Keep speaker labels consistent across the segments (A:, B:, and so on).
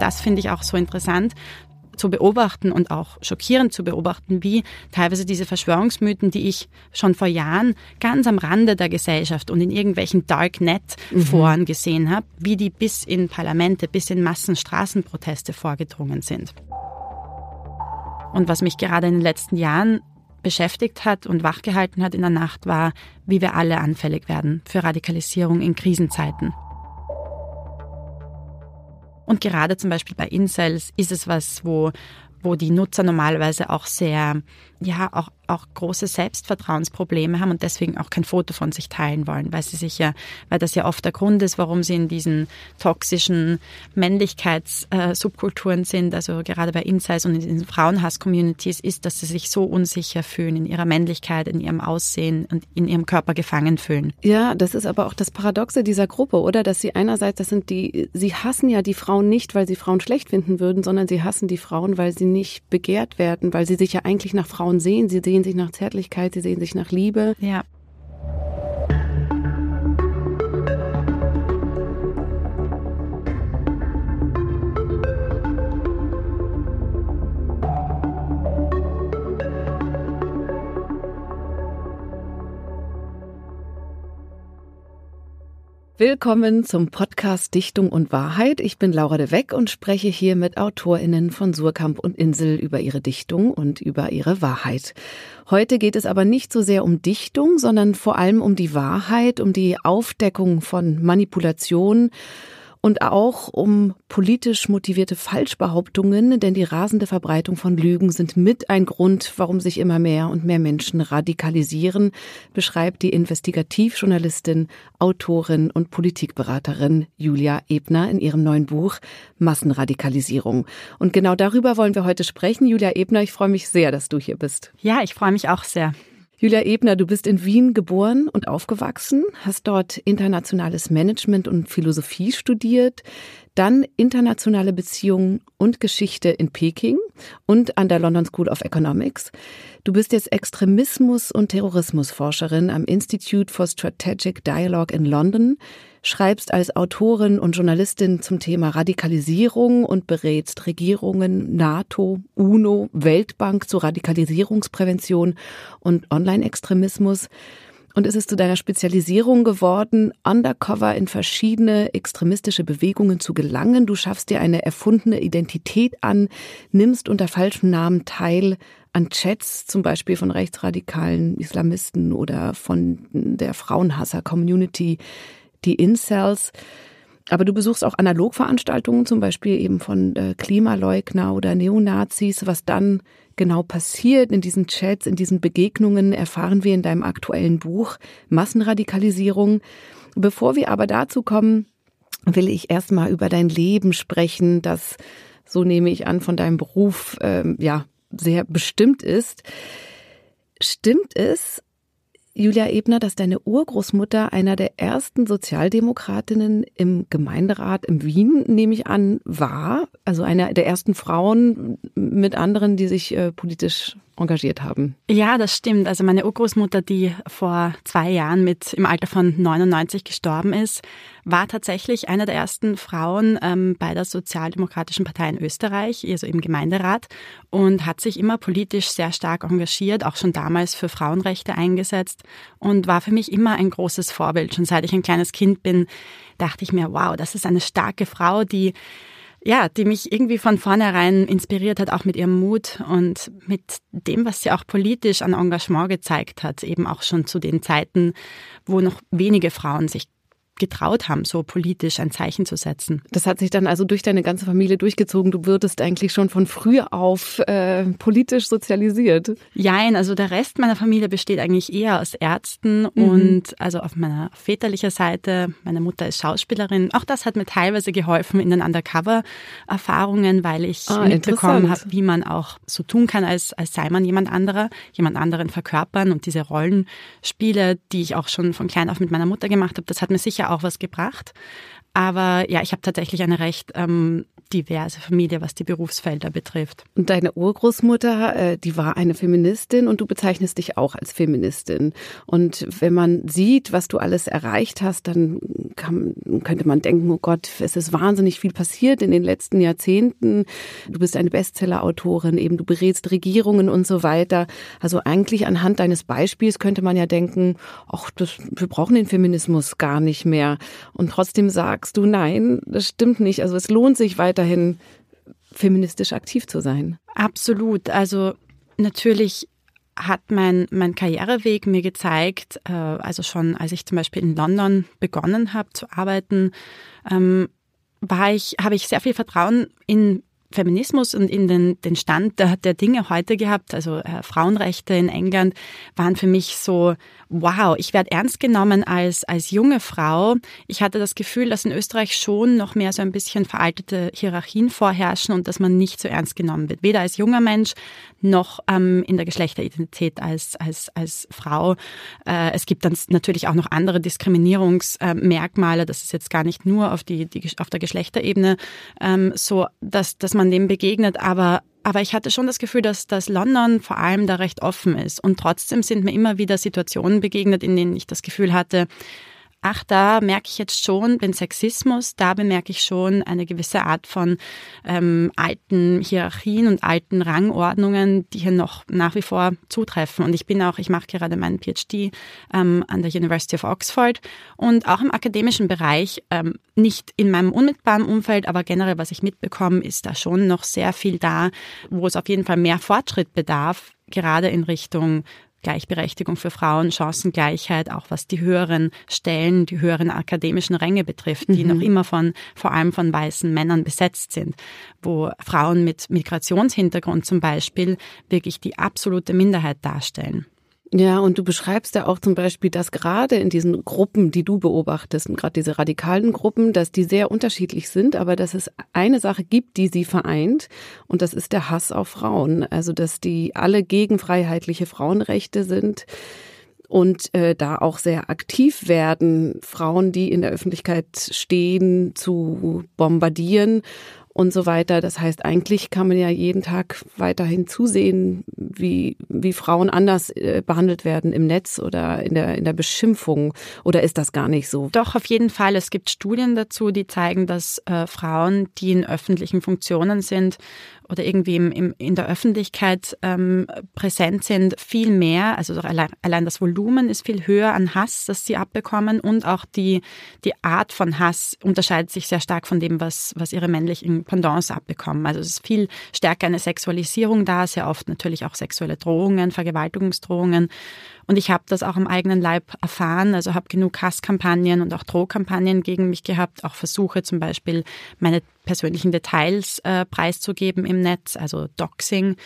A: das finde ich auch so interessant zu beobachten und auch schockierend zu beobachten, wie teilweise diese Verschwörungsmythen, die ich schon vor Jahren ganz am Rande der Gesellschaft und in irgendwelchen Darknet-Foren mhm. gesehen habe, wie die bis in Parlamente, bis in Massenstraßenproteste vorgedrungen sind. Und was mich gerade in den letzten Jahren beschäftigt hat und wachgehalten hat in der Nacht, war, wie wir alle anfällig werden für Radikalisierung in Krisenzeiten. Und gerade zum Beispiel bei Incels ist es was, wo, wo die Nutzer normalerweise auch sehr, ja, auch auch große Selbstvertrauensprobleme haben und deswegen auch kein Foto von sich teilen wollen, weil sie sich ja, weil das ja oft der Grund ist, warum sie in diesen toxischen Männlichkeitssubkulturen sind, also gerade bei Insights und in diesen Frauenhass-Communities, ist, dass sie sich so unsicher fühlen in ihrer Männlichkeit, in ihrem Aussehen und in ihrem Körper gefangen fühlen.
B: Ja, das ist aber auch das Paradoxe dieser Gruppe, oder? Dass sie einerseits, das sind die, sie hassen ja die Frauen nicht, weil sie Frauen schlecht finden würden, sondern sie hassen die Frauen, weil sie nicht begehrt werden, weil sie sich ja eigentlich nach Frauen sehen. Sie sehen sich nach Zärtlichkeit, sie sehen sich nach Liebe.
A: Ja.
B: Willkommen zum Podcast Dichtung und Wahrheit. Ich bin Laura de Weck und spreche hier mit AutorInnen von Surkamp und Insel über ihre Dichtung und über ihre Wahrheit. Heute geht es aber nicht so sehr um Dichtung, sondern vor allem um die Wahrheit, um die Aufdeckung von Manipulation und auch um politisch motivierte Falschbehauptungen, denn die rasende Verbreitung von Lügen sind mit ein Grund, warum sich immer mehr und mehr Menschen radikalisieren, beschreibt die Investigativjournalistin, Autorin und Politikberaterin Julia Ebner in ihrem neuen Buch Massenradikalisierung. Und genau darüber wollen wir heute sprechen. Julia Ebner, ich freue mich sehr, dass du hier bist.
A: Ja, ich freue mich auch sehr.
B: Julia Ebner, du bist in Wien geboren und aufgewachsen, hast dort internationales Management und Philosophie studiert, dann internationale Beziehungen und Geschichte in Peking und an der London School of Economics. Du bist jetzt Extremismus- und Terrorismusforscherin am Institute for Strategic Dialogue in London, schreibst als Autorin und Journalistin zum Thema Radikalisierung und berätst Regierungen, NATO, UNO, Weltbank zur Radikalisierungsprävention und Online-Extremismus. Und es ist zu deiner Spezialisierung geworden, undercover in verschiedene extremistische Bewegungen zu gelangen. Du schaffst dir eine erfundene Identität an, nimmst unter falschem Namen teil an Chats, zum Beispiel von rechtsradikalen Islamisten oder von der Frauenhasser-Community die Incels. Aber du besuchst auch Analogveranstaltungen, zum Beispiel eben von äh, Klimaleugner oder Neonazis. Was dann genau passiert in diesen Chats, in diesen Begegnungen, erfahren wir in deinem aktuellen Buch Massenradikalisierung. Bevor wir aber dazu kommen, will ich erstmal über dein Leben sprechen, das, so nehme ich an, von deinem Beruf ähm, ja sehr bestimmt ist. Stimmt es, Julia Ebner, dass deine Urgroßmutter einer der ersten Sozialdemokratinnen im Gemeinderat in Wien, nehme ich an, war. Also eine der ersten Frauen mit anderen, die sich äh, politisch engagiert haben.
A: Ja, das stimmt. Also meine Urgroßmutter, die vor zwei Jahren mit im Alter von 99 gestorben ist, war tatsächlich eine der ersten Frauen ähm, bei der Sozialdemokratischen Partei in Österreich, also im Gemeinderat, und hat sich immer politisch sehr stark engagiert, auch schon damals für Frauenrechte eingesetzt und war für mich immer ein großes Vorbild. Schon seit ich ein kleines Kind bin, dachte ich mir, wow, das ist eine starke Frau, die ja, die mich irgendwie von vornherein inspiriert hat, auch mit ihrem Mut und mit dem, was sie auch politisch an Engagement gezeigt hat, eben auch schon zu den Zeiten, wo noch wenige Frauen sich getraut haben, so politisch ein Zeichen zu setzen.
B: Das hat sich dann also durch deine ganze Familie durchgezogen. Du würdest eigentlich schon von früh auf äh, politisch sozialisiert.
A: Jein, also der Rest meiner Familie besteht eigentlich eher aus Ärzten mhm. und also auf meiner väterlichen Seite, meine Mutter ist Schauspielerin. Auch das hat mir teilweise geholfen in den Undercover-Erfahrungen, weil ich ah, mitbekommen habe, wie man auch so tun kann, als, als sei man jemand anderer, jemand anderen verkörpern und diese Rollenspiele, die ich auch schon von klein auf mit meiner Mutter gemacht habe, das hat mir sicher auch was gebracht. Aber ja, ich habe tatsächlich eine recht ähm, diverse Familie, was die Berufsfelder betrifft.
B: Und deine Urgroßmutter, äh, die war eine Feministin und du bezeichnest dich auch als Feministin. Und wenn man sieht, was du alles erreicht hast, dann kann, könnte man denken, oh Gott, es ist wahnsinnig viel passiert in den letzten Jahrzehnten. Du bist eine Bestseller-Autorin, eben du berätst Regierungen und so weiter. Also eigentlich anhand deines Beispiels könnte man ja denken, ach, wir brauchen den Feminismus gar nicht mehr. Und trotzdem sagst du, nein, das stimmt nicht. Also es lohnt sich weiter weiterhin feministisch aktiv zu sein.
A: Absolut. Also natürlich hat mein, mein Karriereweg mir gezeigt, äh, also schon als ich zum Beispiel in London begonnen habe zu arbeiten, ähm, war ich, habe ich sehr viel Vertrauen in Feminismus und in den, den Stand der, der Dinge heute gehabt. Also äh, Frauenrechte in England waren für mich so, wow, ich werde ernst genommen als, als junge Frau. Ich hatte das Gefühl, dass in Österreich schon noch mehr so ein bisschen veraltete Hierarchien vorherrschen und dass man nicht so ernst genommen wird. Weder als junger Mensch noch ähm, in der Geschlechteridentität als, als, als Frau. Äh, es gibt dann natürlich auch noch andere Diskriminierungsmerkmale. Das ist jetzt gar nicht nur auf, die, die, auf der Geschlechterebene ähm, so, dass, dass man man dem begegnet, aber aber ich hatte schon das Gefühl, dass, dass London vor allem da recht offen ist. Und trotzdem sind mir immer wieder Situationen begegnet, in denen ich das Gefühl hatte, ach, da merke ich jetzt schon den Sexismus, da bemerke ich schon eine gewisse Art von ähm, alten Hierarchien und alten Rangordnungen, die hier noch nach wie vor zutreffen. Und ich bin auch, ich mache gerade meinen PhD ähm, an der University of Oxford und auch im akademischen Bereich, ähm, nicht in meinem unmittelbaren Umfeld, aber generell, was ich mitbekomme, ist da schon noch sehr viel da, wo es auf jeden Fall mehr Fortschritt bedarf, gerade in Richtung Gleichberechtigung für Frauen, Chancengleichheit, auch was die höheren Stellen, die höheren akademischen Ränge betrifft, die mhm. noch immer von, vor allem von weißen Männern besetzt sind, wo Frauen mit Migrationshintergrund zum Beispiel wirklich die absolute Minderheit darstellen.
B: Ja, und du beschreibst ja auch zum Beispiel, dass gerade in diesen Gruppen, die du beobachtest, gerade diese radikalen Gruppen, dass die sehr unterschiedlich sind, aber dass es eine Sache gibt, die sie vereint, und das ist der Hass auf Frauen. Also, dass die alle gegen freiheitliche Frauenrechte sind und äh, da auch sehr aktiv werden, Frauen, die in der Öffentlichkeit stehen, zu bombardieren und so weiter. Das heißt, eigentlich kann man ja jeden Tag weiterhin zusehen, wie, wie Frauen anders äh, behandelt werden im Netz oder in der, in der Beschimpfung. Oder ist das gar nicht so?
A: Doch, auf jeden Fall. Es gibt Studien dazu, die zeigen, dass äh, Frauen, die in öffentlichen Funktionen sind oder irgendwie im, im, in der Öffentlichkeit ähm, präsent sind, viel mehr, also allein, allein das Volumen ist viel höher an Hass, das sie abbekommen und auch die, die Art von Hass unterscheidet sich sehr stark von dem, was, was ihre männlichen Pendants abbekommen. Also es ist viel stärker eine Sexualisierung da, sehr oft natürlich auch sexuelle Drohungen, Vergewaltigungsdrohungen. Und ich habe das auch am eigenen Leib erfahren, also habe genug Hasskampagnen und auch Drohkampagnen gegen mich gehabt, auch Versuche zum Beispiel meine persönlichen Details äh, preiszugeben im Netz, also Doxing.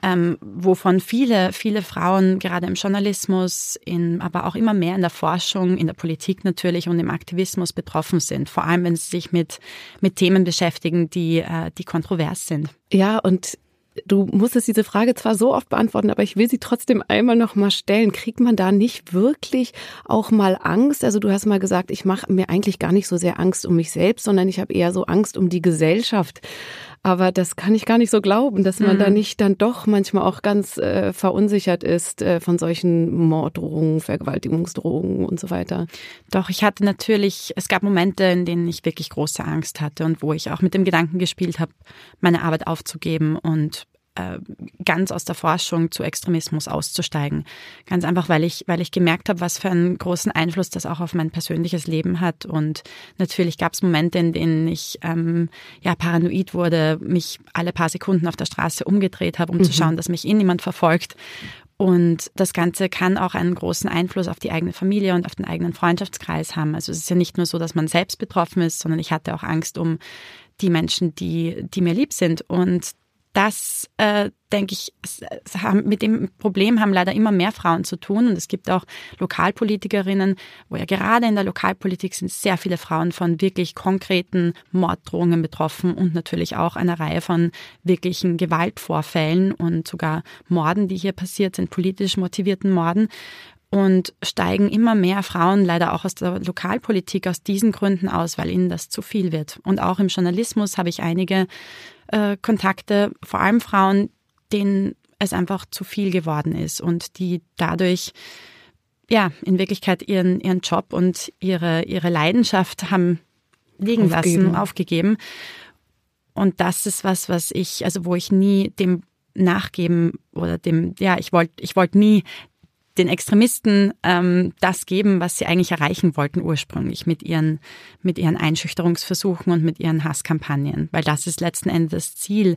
A: Ähm, wovon viele, viele Frauen gerade im Journalismus, in, aber auch immer mehr in der Forschung, in der Politik natürlich und im Aktivismus betroffen sind. Vor allem, wenn sie sich mit, mit Themen beschäftigen, die, äh, die kontrovers sind.
B: Ja, und Du musstest diese Frage zwar so oft beantworten, aber ich will sie trotzdem einmal noch mal stellen. Kriegt man da nicht wirklich auch mal Angst? Also du hast mal gesagt, ich mache mir eigentlich gar nicht so sehr Angst um mich selbst, sondern ich habe eher so Angst um die Gesellschaft. Aber das kann ich gar nicht so glauben, dass man mhm. da nicht dann doch manchmal auch ganz äh, verunsichert ist äh, von solchen Morddrohungen, Vergewaltigungsdrohungen und so weiter.
A: Doch, ich hatte natürlich, es gab Momente, in denen ich wirklich große Angst hatte und wo ich auch mit dem Gedanken gespielt habe, meine Arbeit aufzugeben und äh, ganz aus der Forschung zu Extremismus auszusteigen. Ganz einfach, weil ich, weil ich gemerkt habe, was für einen großen Einfluss das auch auf mein persönliches Leben hat. Und natürlich gab es Momente, in denen ich ähm, ja paranoid wurde, mich alle paar Sekunden auf der Straße umgedreht habe, um mhm. zu schauen, dass mich eh niemand verfolgt. Und das Ganze kann auch einen großen Einfluss auf die eigene Familie und auf den eigenen Freundschaftskreis haben. Also es ist ja nicht nur so, dass man selbst betroffen ist, sondern ich hatte auch Angst um die Menschen, die, die mir lieb sind. Und das, äh, denke ich, mit dem Problem haben leider immer mehr Frauen zu tun. Und es gibt auch Lokalpolitikerinnen, wo ja gerade in der Lokalpolitik sind sehr viele Frauen von wirklich konkreten Morddrohungen betroffen und natürlich auch einer Reihe von wirklichen Gewaltvorfällen und sogar Morden, die hier passiert sind, politisch motivierten Morden. Und steigen immer mehr Frauen leider auch aus der Lokalpolitik aus diesen Gründen aus, weil ihnen das zu viel wird. Und auch im Journalismus habe ich einige äh, Kontakte, vor allem Frauen, denen es einfach zu viel geworden ist und die dadurch ja in Wirklichkeit ihren ihren Job und ihre ihre Leidenschaft haben liegen aufgegeben. lassen, aufgegeben. Und das ist was, was ich, also wo ich nie dem nachgeben oder dem, ja, ich wollte, ich wollte nie den Extremisten ähm, das geben, was sie eigentlich erreichen wollten ursprünglich mit ihren, mit ihren Einschüchterungsversuchen und mit ihren Hasskampagnen. Weil das ist letzten Endes das Ziel,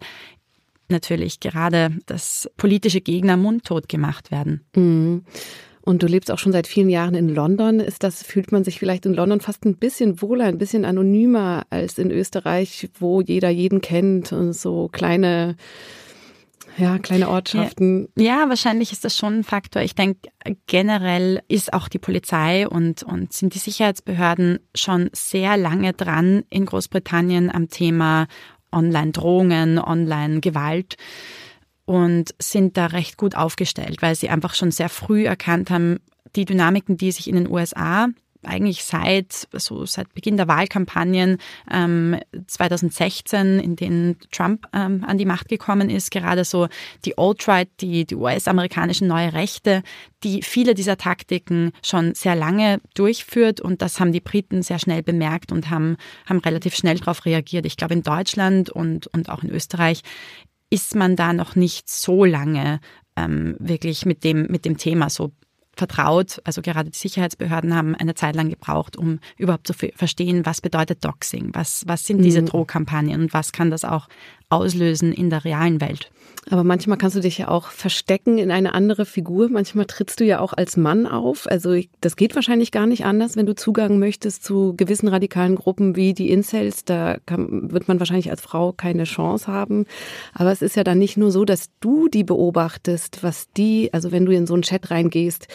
A: natürlich gerade, dass politische Gegner mundtot gemacht werden.
B: Mhm. Und du lebst auch schon seit vielen Jahren in London. Ist das, fühlt man sich vielleicht in London fast ein bisschen wohler, ein bisschen anonymer als in Österreich, wo jeder jeden kennt und so kleine ja, kleine Ortschaften.
A: Ja, ja, wahrscheinlich ist das schon ein Faktor. Ich denke, generell ist auch die Polizei und, und sind die Sicherheitsbehörden schon sehr lange dran in Großbritannien am Thema Online-Drohungen, Online-Gewalt und sind da recht gut aufgestellt, weil sie einfach schon sehr früh erkannt haben, die Dynamiken, die sich in den USA eigentlich seit so seit Beginn der Wahlkampagnen ähm, 2016, in denen Trump ähm, an die Macht gekommen ist, gerade so die Alt-Right, die, die US-amerikanischen neue Rechte, die viele dieser Taktiken schon sehr lange durchführt und das haben die Briten sehr schnell bemerkt und haben, haben relativ schnell darauf reagiert. Ich glaube, in Deutschland und, und auch in Österreich ist man da noch nicht so lange ähm, wirklich mit dem, mit dem Thema so vertraut. Also gerade die Sicherheitsbehörden haben eine Zeit lang gebraucht, um überhaupt zu verstehen, was bedeutet Doxing, was, was sind diese mhm. Drohkampagnen und was kann das auch auslösen in der realen Welt.
B: Aber manchmal kannst du dich ja auch verstecken in eine andere Figur. Manchmal trittst du ja auch als Mann auf. Also das geht wahrscheinlich gar nicht anders, wenn du Zugang möchtest zu gewissen radikalen Gruppen wie die Incels. Da kann, wird man wahrscheinlich als Frau keine Chance haben. Aber es ist ja dann nicht nur so, dass du die beobachtest, was die, also wenn du in so einen Chat reingehst,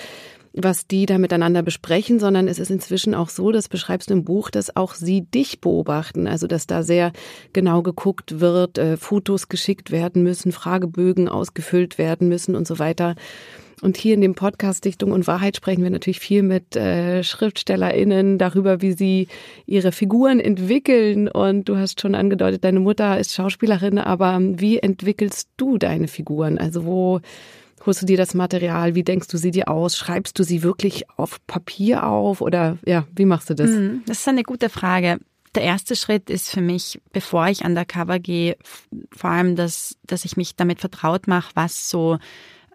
B: was die da miteinander besprechen, sondern es ist inzwischen auch so, das beschreibst du im Buch, dass auch sie dich beobachten. Also dass da sehr genau geguckt wird, äh, Fotos geschickt werden müssen, Fragebögen ausgefüllt werden müssen und so weiter. Und hier in dem Podcast Dichtung und Wahrheit sprechen wir natürlich viel mit äh, SchriftstellerInnen darüber, wie sie ihre Figuren entwickeln. Und du hast schon angedeutet, deine Mutter ist Schauspielerin, aber wie entwickelst du deine Figuren? Also wo holst du dir das Material? Wie denkst du sie dir aus? Schreibst du sie wirklich auf Papier auf oder ja, wie machst du das?
A: Hm, das ist eine gute Frage. Der erste Schritt ist für mich, bevor ich undercover gehe, vor allem, dass, dass ich mich damit vertraut mache, was so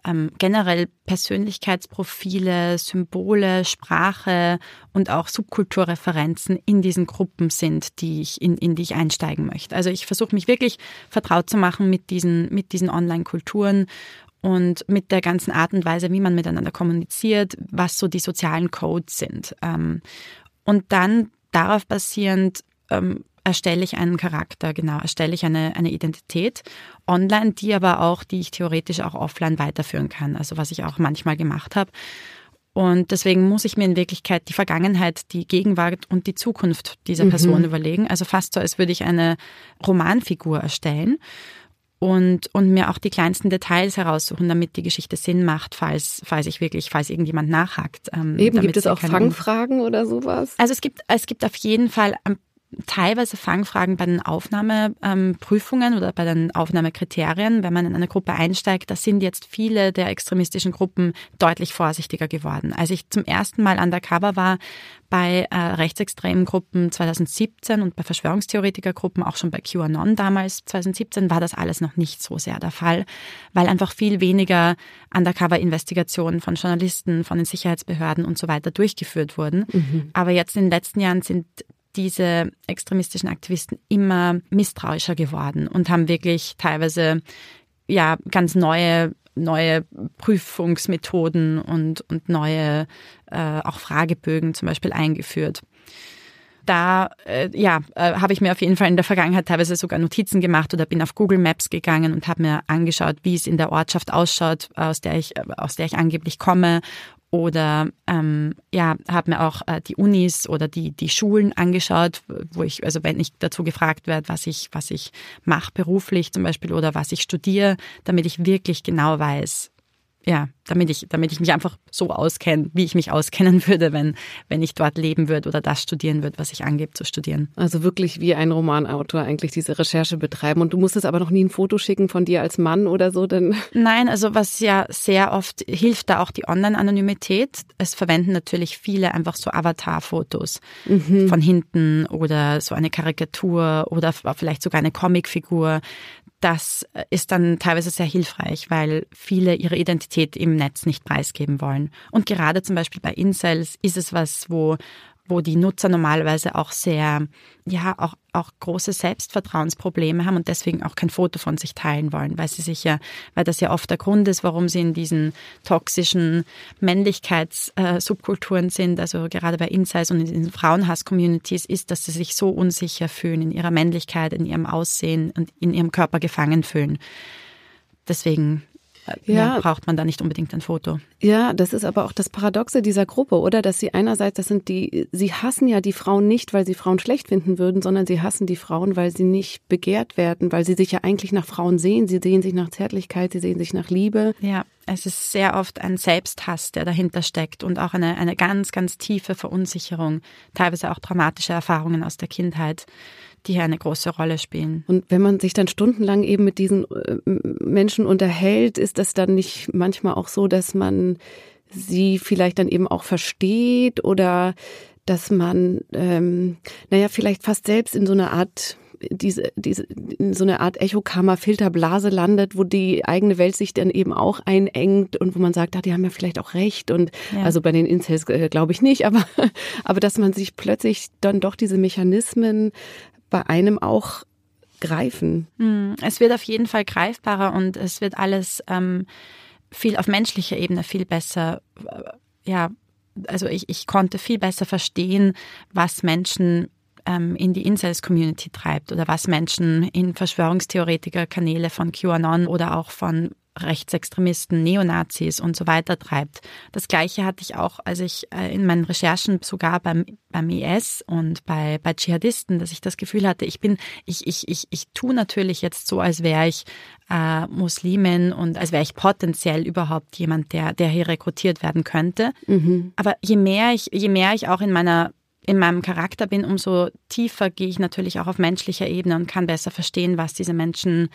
A: ähm, generell Persönlichkeitsprofile, Symbole, Sprache und auch Subkulturreferenzen in diesen Gruppen sind, die ich, in, in die ich einsteigen möchte. Also ich versuche mich wirklich vertraut zu machen mit diesen, mit diesen Online-Kulturen und mit der ganzen Art und Weise, wie man miteinander kommuniziert, was so die sozialen Codes sind. Ähm, und dann darauf basierend ähm, erstelle ich einen Charakter, genau, erstelle ich eine, eine Identität online, die aber auch, die ich theoretisch auch offline weiterführen kann, also was ich auch manchmal gemacht habe. Und deswegen muss ich mir in Wirklichkeit die Vergangenheit, die Gegenwart und die Zukunft dieser Person mhm. überlegen. Also fast so, als würde ich eine Romanfigur erstellen und, und mir auch die kleinsten Details heraussuchen, damit die Geschichte Sinn macht, falls, falls ich wirklich, falls irgendjemand nachhakt.
B: Ähm, Eben, gibt es auch Fangfragen oder sowas?
A: Also es gibt, es gibt auf jeden Fall teilweise Fangfragen bei den Aufnahmeprüfungen ähm, oder bei den Aufnahmekriterien. Wenn man in eine Gruppe einsteigt, da sind jetzt viele der extremistischen Gruppen deutlich vorsichtiger geworden. Als ich zum ersten Mal undercover war bei äh, rechtsextremen Gruppen 2017 und bei Verschwörungstheoretikergruppen, auch schon bei QAnon damals 2017, war das alles noch nicht so sehr der Fall, weil einfach viel weniger Undercover-Investigationen von Journalisten, von den Sicherheitsbehörden und so weiter durchgeführt wurden. Mhm. Aber jetzt in den letzten Jahren sind diese extremistischen Aktivisten immer misstrauischer geworden und haben wirklich teilweise ja ganz neue neue Prüfungsmethoden und, und neue äh, auch Fragebögen zum Beispiel eingeführt. Da äh, ja, äh, habe ich mir auf jeden Fall in der Vergangenheit teilweise sogar Notizen gemacht oder bin auf Google Maps gegangen und habe mir angeschaut, wie es in der Ortschaft ausschaut, aus der ich, äh, aus der ich angeblich komme oder ähm, ja, habe mir auch äh, die Unis oder die, die Schulen angeschaut, wo ich, also wenn ich dazu gefragt werde, was ich, was ich mache beruflich zum Beispiel oder was ich studiere, damit ich wirklich genau weiß, ja, damit ich, damit ich mich einfach so auskenne, wie ich mich auskennen würde, wenn, wenn ich dort leben würde oder das studieren würde, was ich angebe zu studieren.
B: Also wirklich wie ein Romanautor eigentlich diese Recherche betreiben. Und du musstest aber noch nie ein Foto schicken von dir als Mann oder so, denn?
A: Nein, also was ja sehr oft hilft da auch die Online-Anonymität. Es verwenden natürlich viele einfach so Avatar-Fotos mhm. von hinten oder so eine Karikatur oder vielleicht sogar eine Comicfigur das ist dann teilweise sehr hilfreich, weil viele ihre Identität im Netz nicht preisgeben wollen. Und gerade zum Beispiel bei Incels ist es was, wo wo die Nutzer normalerweise auch sehr, ja, auch, auch große Selbstvertrauensprobleme haben und deswegen auch kein Foto von sich teilen wollen, weil sie sich ja, weil das ja oft der Grund ist, warum sie in diesen toxischen Männlichkeitssubkulturen sind, also gerade bei Insights und in diesen Frauenhass-Communities, ist, dass sie sich so unsicher fühlen in ihrer Männlichkeit, in ihrem Aussehen und in ihrem Körper gefangen fühlen. Deswegen ja. ja. braucht man da nicht unbedingt ein Foto.
B: Ja, das ist aber auch das Paradoxe dieser Gruppe, oder? Dass sie einerseits, das sind die, sie hassen ja die Frauen nicht, weil sie Frauen schlecht finden würden, sondern sie hassen die Frauen, weil sie nicht begehrt werden, weil sie sich ja eigentlich nach Frauen sehen. Sie sehen sich nach Zärtlichkeit, sie sehen sich nach Liebe.
A: Ja, es ist sehr oft ein Selbsthass, der dahinter steckt und auch eine, eine ganz, ganz tiefe Verunsicherung, teilweise auch traumatische Erfahrungen aus der Kindheit die hier eine große Rolle spielen.
B: Und wenn man sich dann stundenlang eben mit diesen äh, Menschen unterhält, ist das dann nicht manchmal auch so, dass man sie vielleicht dann eben auch versteht oder dass man, ähm, naja, vielleicht fast selbst in so einer Art diese, diese, in so eine Art Echokammer, Filterblase landet, wo die eigene Welt sich dann eben auch einengt und wo man sagt, ah, die haben ja vielleicht auch recht und ja. also bei den Incels äh, glaube ich nicht, aber, aber dass man sich plötzlich dann doch diese Mechanismen bei einem auch greifen?
A: Hm, es wird auf jeden Fall greifbarer und es wird alles ähm, viel auf menschlicher Ebene viel besser, äh, ja, also ich, ich konnte viel besser verstehen, was Menschen ähm, in die Incels-Community treibt oder was Menschen in Verschwörungstheoretiker-Kanäle von QAnon oder auch von Rechtsextremisten, Neonazis und so weiter treibt. Das Gleiche hatte ich auch, als ich äh, in meinen Recherchen sogar beim, beim IS und bei, bei Dschihadisten, dass ich das Gefühl hatte, ich bin, ich, ich, ich, ich tue natürlich jetzt so, als wäre ich äh, Muslimin und als wäre ich potenziell überhaupt jemand, der, der hier rekrutiert werden könnte. Mhm. Aber je mehr ich, je mehr ich auch in meiner in meinem Charakter bin, umso tiefer gehe ich natürlich auch auf menschlicher Ebene und kann besser verstehen, was diese Menschen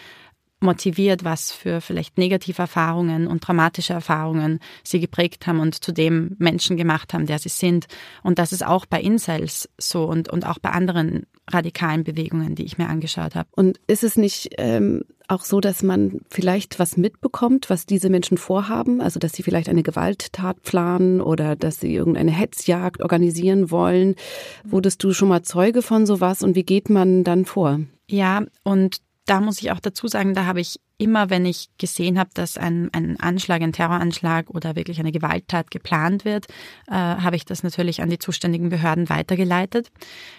A: motiviert, was für vielleicht negative Erfahrungen und traumatische Erfahrungen sie geprägt haben und zu dem Menschen gemacht haben, der sie sind. Und das ist auch bei Incels so und, und auch bei anderen radikalen Bewegungen, die ich mir angeschaut habe.
B: Und ist es nicht ähm, auch so, dass man vielleicht was mitbekommt, was diese Menschen vorhaben? Also, dass sie vielleicht eine Gewalttat planen oder dass sie irgendeine Hetzjagd organisieren wollen? Wurdest du schon mal Zeuge von sowas und wie geht man dann vor?
A: Ja, und da muss ich auch dazu sagen, da habe ich immer, wenn ich gesehen habe, dass ein, ein Anschlag, ein Terroranschlag oder wirklich eine Gewalttat geplant wird, äh, habe ich das natürlich an die zuständigen Behörden weitergeleitet.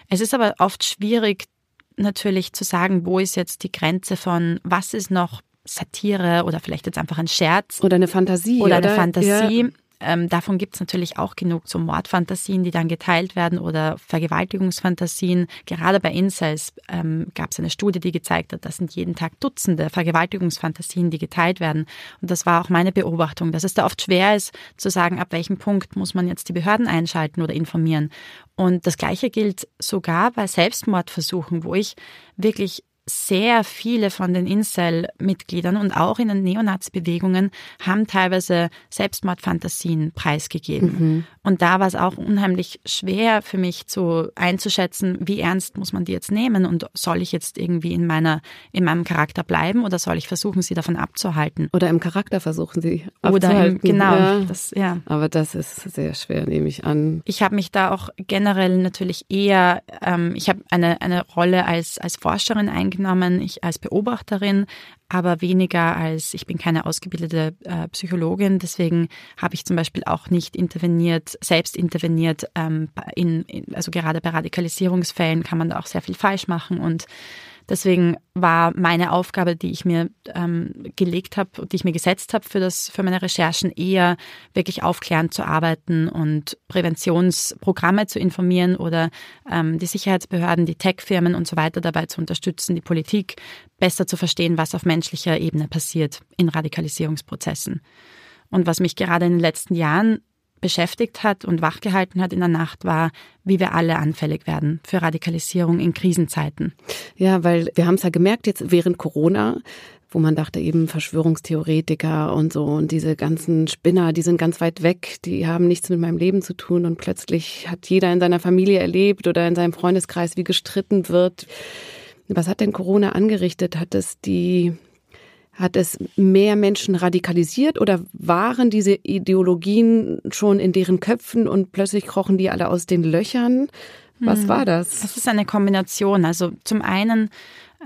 A: Es ist aber oft schwierig, natürlich zu sagen, wo ist jetzt die Grenze von, was ist noch Satire oder vielleicht jetzt einfach ein Scherz.
B: Oder eine Fantasie.
A: Oder, oder? eine Fantasie. Ja. Ähm, davon gibt es natürlich auch genug, so Mordfantasien, die dann geteilt werden oder Vergewaltigungsfantasien. Gerade bei Incels ähm, gab es eine Studie, die gezeigt hat, das sind jeden Tag Dutzende Vergewaltigungsfantasien, die geteilt werden. Und das war auch meine Beobachtung, dass es da oft schwer ist zu sagen, ab welchem Punkt muss man jetzt die Behörden einschalten oder informieren. Und das Gleiche gilt sogar bei Selbstmordversuchen, wo ich wirklich sehr viele von den Incel-Mitgliedern und auch in den Neonazi-Bewegungen haben teilweise Selbstmordfantasien preisgegeben. Mhm. Und da war es auch unheimlich schwer für mich zu einzuschätzen, wie ernst muss man die jetzt nehmen und soll ich jetzt irgendwie in meiner in meinem Charakter bleiben oder soll ich versuchen, sie davon abzuhalten?
B: Oder im Charakter versuchen sie
A: abzuhalten. Oder im, genau.
B: Ja. Das, ja. Aber das ist sehr schwer, nehme ich an.
A: Ich habe mich da auch generell natürlich eher, ähm, ich habe eine eine Rolle als als Forscherin eingenommen, ich als Beobachterin, aber weniger als, ich bin keine ausgebildete äh, Psychologin, deswegen habe ich zum Beispiel auch nicht interveniert, selbst interveniert. Ähm, in, in, also gerade bei Radikalisierungsfällen kann man da auch sehr viel falsch machen und Deswegen war meine Aufgabe, die ich mir ähm, gelegt habe, die ich mir gesetzt habe für das für meine Recherchen, eher wirklich aufklärend zu arbeiten und Präventionsprogramme zu informieren oder ähm, die Sicherheitsbehörden, die Tech-Firmen und so weiter dabei zu unterstützen, die Politik besser zu verstehen, was auf menschlicher Ebene passiert in Radikalisierungsprozessen. Und was mich gerade in den letzten Jahren beschäftigt hat und wachgehalten hat in der Nacht, war, wie wir alle anfällig werden für Radikalisierung in Krisenzeiten.
B: Ja, weil wir haben es ja gemerkt jetzt während Corona, wo man dachte eben Verschwörungstheoretiker und so und diese ganzen Spinner, die sind ganz weit weg, die haben nichts mit meinem Leben zu tun und plötzlich hat jeder in seiner Familie erlebt oder in seinem Freundeskreis, wie gestritten wird. Was hat denn Corona angerichtet? Hat es die hat es mehr Menschen radikalisiert oder waren diese Ideologien schon in deren Köpfen und plötzlich krochen die alle aus den Löchern? Was hm. war das?
A: Das ist eine Kombination. Also zum einen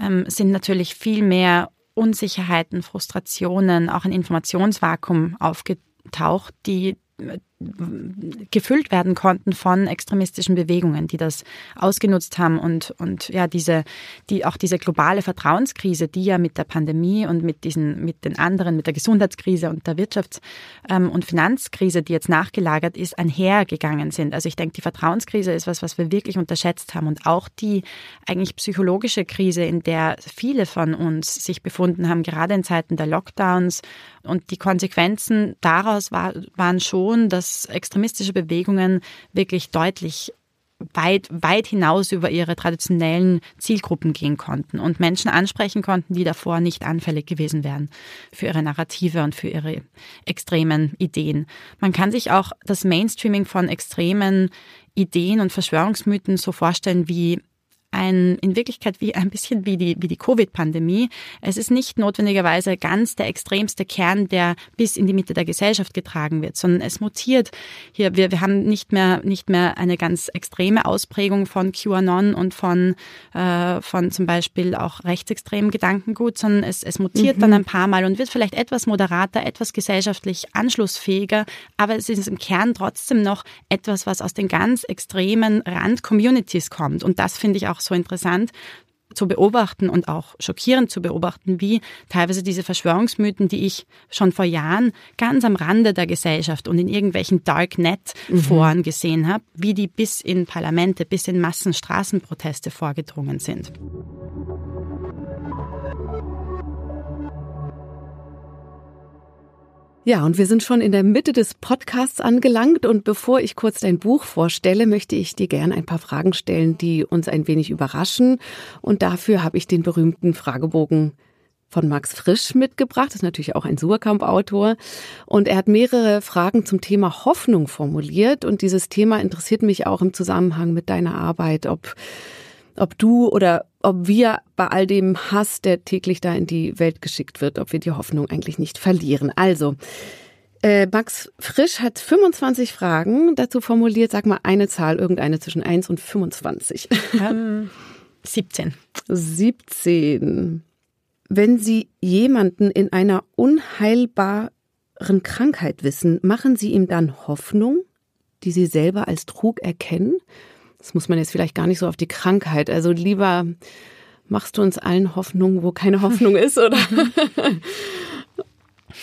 A: ähm, sind natürlich viel mehr Unsicherheiten, Frustrationen, auch ein Informationsvakuum aufgetaucht, die gefüllt werden konnten von extremistischen Bewegungen, die das ausgenutzt haben und, und ja, diese, die auch diese globale Vertrauenskrise, die ja mit der Pandemie und mit diesen, mit den anderen, mit der Gesundheitskrise und der Wirtschafts- ähm, und Finanzkrise, die jetzt nachgelagert ist, einhergegangen sind. Also ich denke, die Vertrauenskrise ist was, was wir wirklich unterschätzt haben und auch die eigentlich psychologische Krise, in der viele von uns sich befunden haben, gerade in Zeiten der Lockdowns und die Konsequenzen daraus war, waren schon, dass extremistische Bewegungen wirklich deutlich weit, weit hinaus über ihre traditionellen Zielgruppen gehen konnten und Menschen ansprechen konnten, die davor nicht anfällig gewesen wären für ihre Narrative und für ihre extremen Ideen. Man kann sich auch das Mainstreaming von extremen Ideen und Verschwörungsmythen so vorstellen wie ein, in Wirklichkeit wie ein bisschen wie die, wie die Covid-Pandemie. Es ist nicht notwendigerweise ganz der extremste Kern, der bis in die Mitte der Gesellschaft getragen wird, sondern es mutiert. Hier, wir, wir haben nicht mehr, nicht mehr eine ganz extreme Ausprägung von QAnon und von, äh, von zum Beispiel auch rechtsextremen Gedankengut, sondern es, es mutiert mhm. dann ein paar Mal und wird vielleicht etwas moderater, etwas gesellschaftlich anschlussfähiger, aber es ist im Kern trotzdem noch etwas, was aus den ganz extremen Rand-Communities kommt. Und das finde ich auch so interessant zu beobachten und auch schockierend zu beobachten, wie teilweise diese Verschwörungsmythen, die ich schon vor Jahren ganz am Rande der Gesellschaft und in irgendwelchen Darknet-Foren mhm. gesehen habe, wie die bis in Parlamente, bis in Massenstraßenproteste vorgedrungen sind.
B: Ja, und wir sind schon in der Mitte des Podcasts angelangt und bevor ich kurz dein Buch vorstelle, möchte ich dir gerne ein paar Fragen stellen, die uns ein wenig überraschen. Und dafür habe ich den berühmten Fragebogen von Max Frisch mitgebracht. Das ist natürlich auch ein Surkamp-Autor. Und er hat mehrere Fragen zum Thema Hoffnung formuliert. Und dieses Thema interessiert mich auch im Zusammenhang mit deiner Arbeit, ob ob du oder ob wir bei all dem Hass, der täglich da in die Welt geschickt wird, ob wir die Hoffnung eigentlich nicht verlieren. Also, äh, Max Frisch hat 25 Fragen dazu formuliert. Sag mal eine Zahl, irgendeine zwischen 1 und 25.
A: Ähm, 17.
B: 17. Wenn Sie jemanden in einer unheilbaren Krankheit wissen, machen Sie ihm dann Hoffnung, die Sie selber als Trug erkennen? Das muss man jetzt vielleicht gar nicht so auf die Krankheit. Also lieber machst du uns allen Hoffnung, wo keine Hoffnung ist, oder?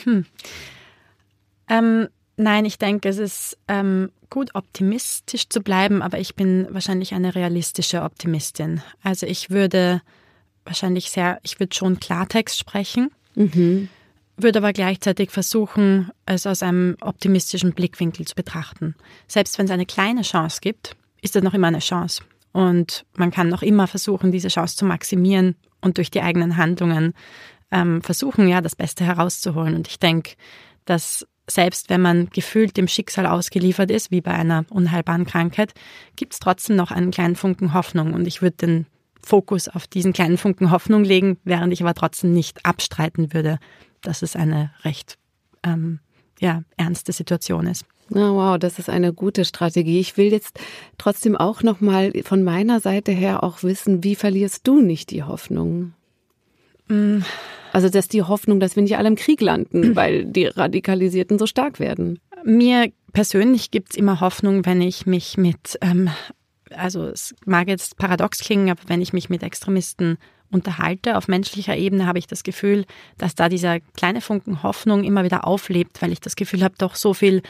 A: hm. ähm, nein, ich denke, es ist ähm, gut, optimistisch zu bleiben, aber ich bin wahrscheinlich eine realistische Optimistin. Also ich würde wahrscheinlich sehr, ich würde schon Klartext sprechen. Mhm würde aber gleichzeitig versuchen, es aus einem optimistischen Blickwinkel zu betrachten. Selbst wenn es eine kleine Chance gibt, ist das noch immer eine Chance. Und man kann noch immer versuchen, diese Chance zu maximieren und durch die eigenen Handlungen ähm, versuchen, ja, das Beste herauszuholen. Und ich denke, dass selbst wenn man gefühlt dem Schicksal ausgeliefert ist, wie bei einer unheilbaren Krankheit, gibt es trotzdem noch einen kleinen Funken Hoffnung. Und ich würde den Fokus auf diesen kleinen Funken Hoffnung legen, während ich aber trotzdem nicht abstreiten würde, dass es eine recht ähm, ja, ernste Situation ist.
B: Na wow, das ist eine gute Strategie. Ich will jetzt trotzdem auch noch mal von meiner Seite her auch wissen, wie verlierst du nicht die Hoffnung? Mm. Also, dass die Hoffnung, dass wir nicht alle im Krieg landen, weil die Radikalisierten so stark werden.
A: Mir persönlich gibt's immer Hoffnung, wenn ich mich mit, ähm, also es mag jetzt paradox klingen, aber wenn ich mich mit Extremisten unterhalte, auf menschlicher Ebene habe ich das Gefühl, dass da dieser kleine Funken Hoffnung immer wieder auflebt, weil ich das Gefühl habe, doch so viel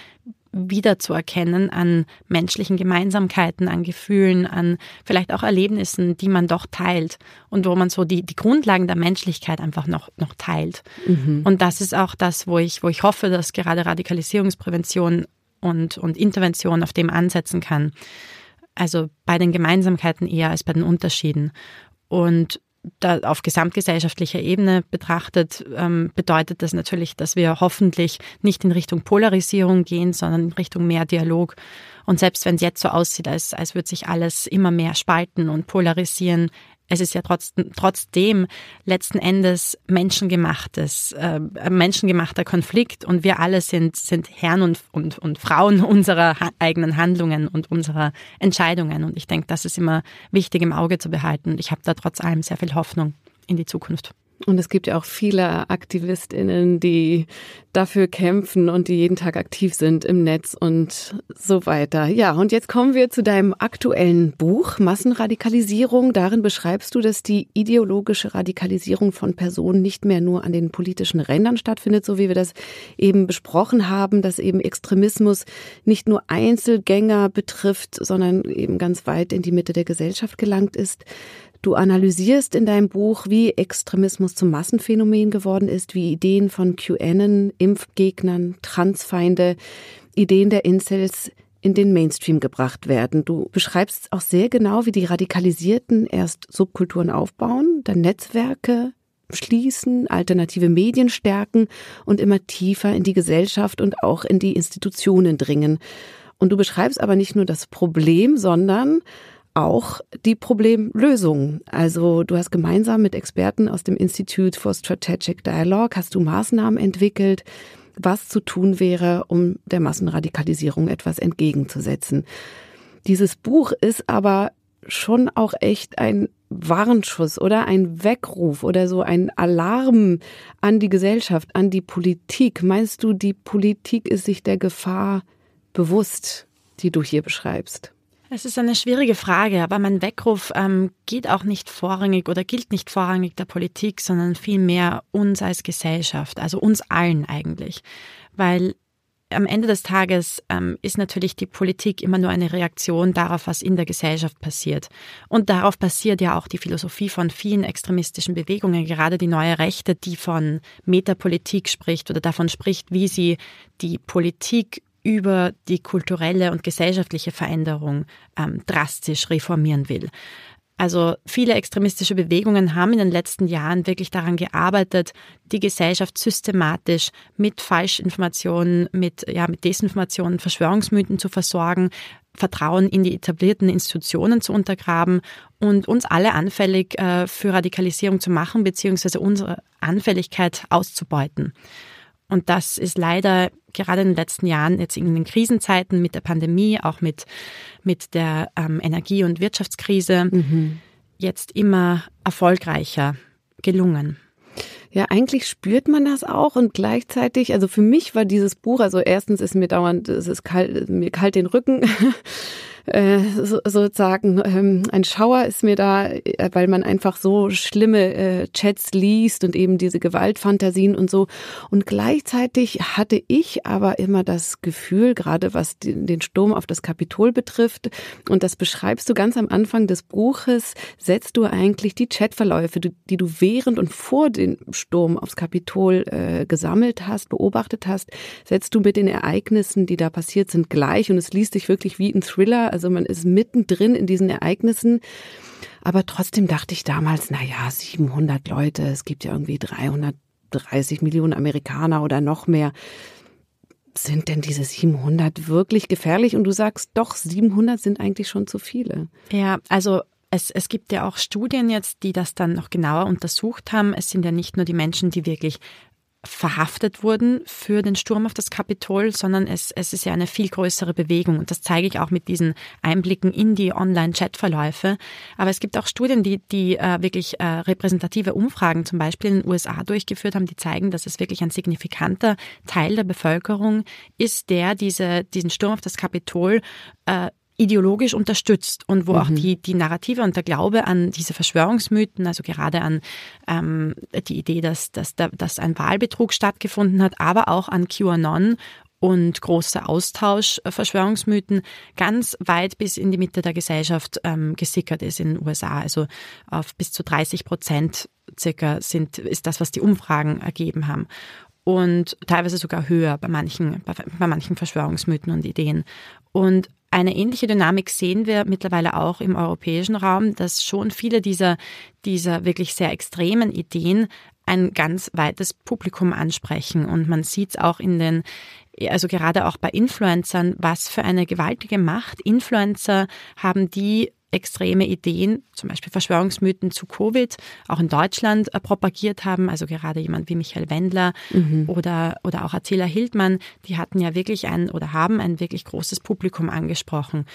A: wiederzuerkennen an menschlichen Gemeinsamkeiten, an Gefühlen, an vielleicht auch Erlebnissen, die man doch teilt und wo man so die, die Grundlagen der Menschlichkeit einfach noch, noch teilt. Mhm. Und das ist auch das, wo ich, wo ich hoffe, dass gerade Radikalisierungsprävention und, und Intervention auf dem ansetzen kann. Also bei den Gemeinsamkeiten eher als bei den Unterschieden. Und auf gesamtgesellschaftlicher Ebene betrachtet, ähm, bedeutet das natürlich, dass wir hoffentlich nicht in Richtung Polarisierung gehen, sondern in Richtung mehr Dialog. Und selbst wenn es jetzt so aussieht, als, als würde sich alles immer mehr spalten und polarisieren, es ist ja trotzdem, trotzdem letzten Endes menschengemachtes, äh, menschengemachter Konflikt und wir alle sind, sind Herren und, und, und Frauen unserer ha eigenen Handlungen und unserer Entscheidungen. Und ich denke, das ist immer wichtig im Auge zu behalten. Ich habe da trotz allem sehr viel Hoffnung in die Zukunft.
B: Und es gibt ja auch viele AktivistInnen, die dafür kämpfen und die jeden Tag aktiv sind im Netz und so weiter. Ja, und jetzt kommen wir zu deinem aktuellen Buch Massenradikalisierung. Darin beschreibst du, dass die ideologische Radikalisierung von Personen nicht mehr nur an den politischen Rändern stattfindet, so wie wir das eben besprochen haben, dass eben Extremismus nicht nur Einzelgänger betrifft, sondern eben ganz weit in die Mitte der Gesellschaft gelangt ist. Du analysierst in deinem Buch, wie Extremismus zum Massenphänomen geworden ist, wie Ideen von QAnon, Impfgegnern, Transfeinde, Ideen der Incels in den Mainstream gebracht werden. Du beschreibst auch sehr genau, wie die Radikalisierten erst Subkulturen aufbauen, dann Netzwerke schließen, alternative Medien stärken und immer tiefer in die Gesellschaft und auch in die Institutionen dringen. Und du beschreibst aber nicht nur das Problem, sondern auch die Problemlösung. Also du hast gemeinsam mit Experten aus dem Institute for Strategic Dialogue hast du Maßnahmen entwickelt, was zu tun wäre, um der Massenradikalisierung etwas entgegenzusetzen. Dieses Buch ist aber schon auch echt ein Warnschuss oder ein Weckruf oder so ein Alarm an die Gesellschaft, an die Politik. Meinst du, die Politik ist sich der Gefahr bewusst, die du hier beschreibst?
A: Es ist eine schwierige Frage, aber mein Weckruf ähm, geht auch nicht vorrangig oder gilt nicht vorrangig der Politik, sondern vielmehr uns als Gesellschaft, also uns allen eigentlich. Weil am Ende des Tages ähm, ist natürlich die Politik immer nur eine Reaktion darauf, was in der Gesellschaft passiert. Und darauf basiert ja auch die Philosophie von vielen extremistischen Bewegungen, gerade die neue Rechte, die von Metapolitik spricht oder davon spricht, wie sie die Politik über die kulturelle und gesellschaftliche Veränderung ähm, drastisch reformieren will. Also viele extremistische Bewegungen haben in den letzten Jahren wirklich daran gearbeitet, die Gesellschaft systematisch mit Falschinformationen, mit, ja, mit Desinformationen, Verschwörungsmythen zu versorgen, Vertrauen in die etablierten Institutionen zu untergraben und uns alle anfällig äh, für Radikalisierung zu machen, beziehungsweise unsere Anfälligkeit auszubeuten. Und das ist leider gerade in den letzten Jahren, jetzt in den Krisenzeiten mit der Pandemie, auch mit, mit der ähm, Energie- und Wirtschaftskrise, mhm. jetzt immer erfolgreicher gelungen.
B: Ja, eigentlich spürt man das auch und gleichzeitig, also für mich war dieses Buch, also erstens ist mir dauernd, es ist kalt, mir kalt den Rücken äh, so, sozusagen ähm, ein Schauer ist mir da, äh, weil man einfach so schlimme äh, Chats liest und eben diese Gewaltfantasien und so. Und gleichzeitig hatte ich aber immer das Gefühl, gerade was den Sturm auf das Kapitol betrifft, und das beschreibst du ganz am Anfang des Buches, setzt du eigentlich die Chatverläufe, die du während und vor dem Sturm aufs Kapitol äh, gesammelt hast, beobachtet hast, setzt du mit den Ereignissen, die da passiert sind, gleich und es liest sich wirklich wie ein Thriller also man ist mittendrin in diesen Ereignissen. Aber trotzdem dachte ich damals, na ja, 700 Leute, es gibt ja irgendwie 330 Millionen Amerikaner oder noch mehr. Sind denn diese 700 wirklich gefährlich? Und du sagst, doch, 700 sind eigentlich schon zu viele.
A: Ja, also es, es gibt ja auch Studien jetzt, die das dann noch genauer untersucht haben. Es sind ja nicht nur die Menschen, die wirklich verhaftet wurden für den Sturm auf das Kapitol, sondern es, es ist ja eine viel größere Bewegung. Und das zeige ich auch mit diesen Einblicken in die Online-Chat-Verläufe. Aber es gibt auch Studien, die, die äh, wirklich äh, repräsentative Umfragen zum Beispiel in den USA durchgeführt haben, die zeigen, dass es wirklich ein signifikanter Teil der Bevölkerung ist, der diese, diesen Sturm auf das Kapitol äh, ideologisch unterstützt und wo mhm. auch die, die Narrative und der Glaube an diese Verschwörungsmythen, also gerade an ähm, die Idee, dass, dass, dass ein Wahlbetrug stattgefunden hat, aber auch an QAnon und großer Austausch äh, Verschwörungsmythen ganz weit bis in die Mitte der Gesellschaft ähm, gesickert ist in den USA. Also auf bis zu 30 Prozent circa sind, ist das, was die Umfragen ergeben haben. Und teilweise sogar höher bei manchen, bei, bei manchen Verschwörungsmythen und Ideen. Und eine ähnliche Dynamik sehen wir mittlerweile auch im europäischen Raum, dass schon viele dieser, dieser wirklich sehr extremen Ideen ein ganz weites Publikum ansprechen. Und man sieht es auch in den, also gerade auch bei Influencern, was für eine gewaltige Macht Influencer haben, die extreme Ideen, zum Beispiel Verschwörungsmythen zu Covid, auch in Deutschland äh, propagiert haben. Also gerade jemand wie Michael Wendler mhm. oder, oder auch Attila Hildmann, die hatten ja wirklich ein oder haben ein wirklich großes Publikum angesprochen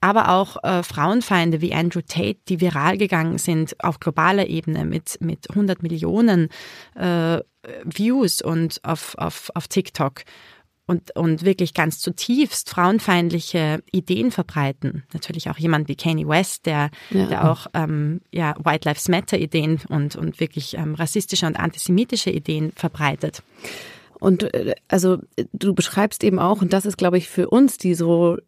A: aber auch äh, Frauenfeinde wie Andrew Tate, die viral gegangen sind auf globaler Ebene mit, mit 100 Millionen äh, Views und auf, auf, auf TikTok und, und wirklich ganz zutiefst frauenfeindliche Ideen verbreiten. Natürlich auch jemand wie Kanye West, der, ja. der auch ähm, ja, White Lives Matter Ideen und, und wirklich ähm, rassistische und antisemitische Ideen verbreitet.
B: Und äh, also du beschreibst eben auch, und das ist, glaube ich, für uns, die so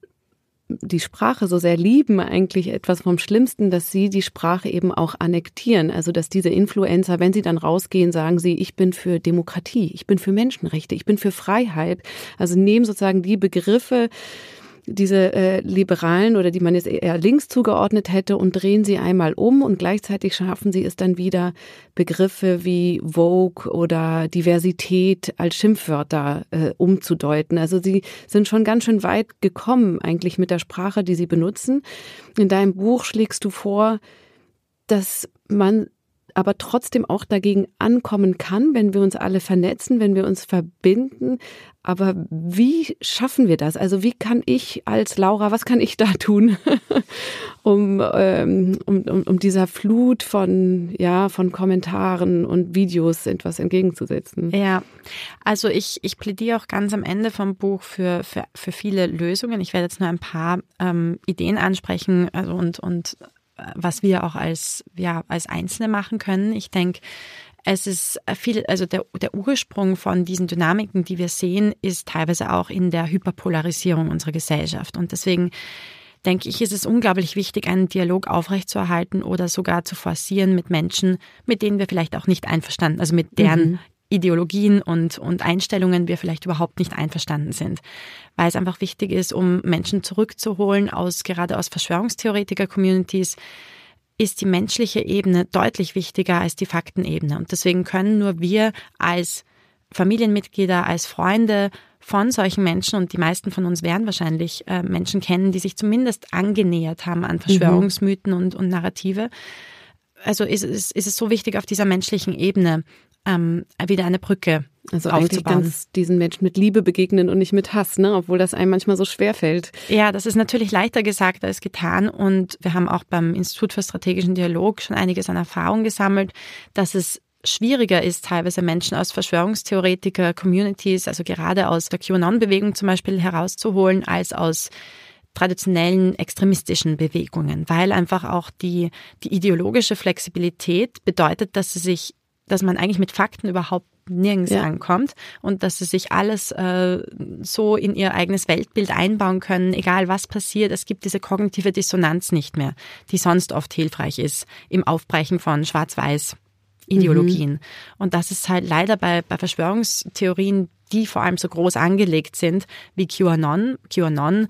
B: die Sprache so sehr lieben, eigentlich etwas vom Schlimmsten, dass sie die Sprache eben auch annektieren. Also dass diese Influencer, wenn sie dann rausgehen, sagen sie, ich bin für Demokratie, ich bin für Menschenrechte, ich bin für Freiheit. Also nehmen sozusagen die Begriffe, diese äh, Liberalen oder die man jetzt eher links zugeordnet hätte und drehen sie einmal um und gleichzeitig schaffen sie es dann wieder, Begriffe wie Vogue oder Diversität als Schimpfwörter äh, umzudeuten. Also sie sind schon ganz schön weit gekommen eigentlich mit der Sprache, die sie benutzen. In deinem Buch schlägst du vor, dass man aber trotzdem auch dagegen ankommen kann, wenn wir uns alle vernetzen, wenn wir uns verbinden. Aber wie schaffen wir das? Also wie kann ich als Laura, was kann ich da tun, um, ähm, um, um, dieser Flut von, ja, von Kommentaren und Videos etwas entgegenzusetzen?
A: Ja, also ich, ich plädiere auch ganz am Ende vom Buch für, für, für viele Lösungen. Ich werde jetzt nur ein paar ähm, Ideen ansprechen also und, und was wir auch als, ja, als Einzelne machen können. Ich denke, es ist viel, also der, der Ursprung von diesen Dynamiken, die wir sehen, ist teilweise auch in der Hyperpolarisierung unserer Gesellschaft. Und deswegen denke ich, ist es unglaublich wichtig, einen Dialog aufrechtzuerhalten oder sogar zu forcieren mit Menschen, mit denen wir vielleicht auch nicht einverstanden, also mit deren mhm. Ideologien und, und Einstellungen wir vielleicht überhaupt nicht einverstanden sind. Weil es einfach wichtig ist, um Menschen zurückzuholen aus, gerade aus Verschwörungstheoretiker-Communities, ist die menschliche Ebene deutlich wichtiger als die Faktenebene. Und deswegen können nur wir als Familienmitglieder, als Freunde von solchen Menschen, und die meisten von uns werden wahrscheinlich äh, Menschen kennen, die sich zumindest angenähert haben an mhm. Verschwörungsmythen mhm. und, und Narrative. Also ist, ist, ist es so wichtig, auf dieser menschlichen Ebene ähm, wieder eine Brücke
B: also eigentlich ganz diesen Menschen mit Liebe begegnen und nicht mit Hass, ne? obwohl das einem manchmal so schwer fällt.
A: Ja, das ist natürlich leichter gesagt als getan und wir haben auch beim Institut für strategischen Dialog schon einiges an Erfahrung gesammelt, dass es schwieriger ist, teilweise Menschen aus Verschwörungstheoretiker, Communities, also gerade aus der QAnon-Bewegung zum Beispiel herauszuholen, als aus traditionellen extremistischen Bewegungen, weil einfach auch die, die ideologische Flexibilität bedeutet, dass sie sich dass man eigentlich mit Fakten überhaupt nirgends ja. ankommt und dass sie sich alles äh, so in ihr eigenes Weltbild einbauen können, egal was passiert. Es gibt diese kognitive Dissonanz nicht mehr, die sonst oft hilfreich ist im Aufbrechen von Schwarz-Weiß. Ideologien. Mhm. Und das ist halt leider bei, bei Verschwörungstheorien, die vor allem so groß angelegt sind, wie QAnon. QAnon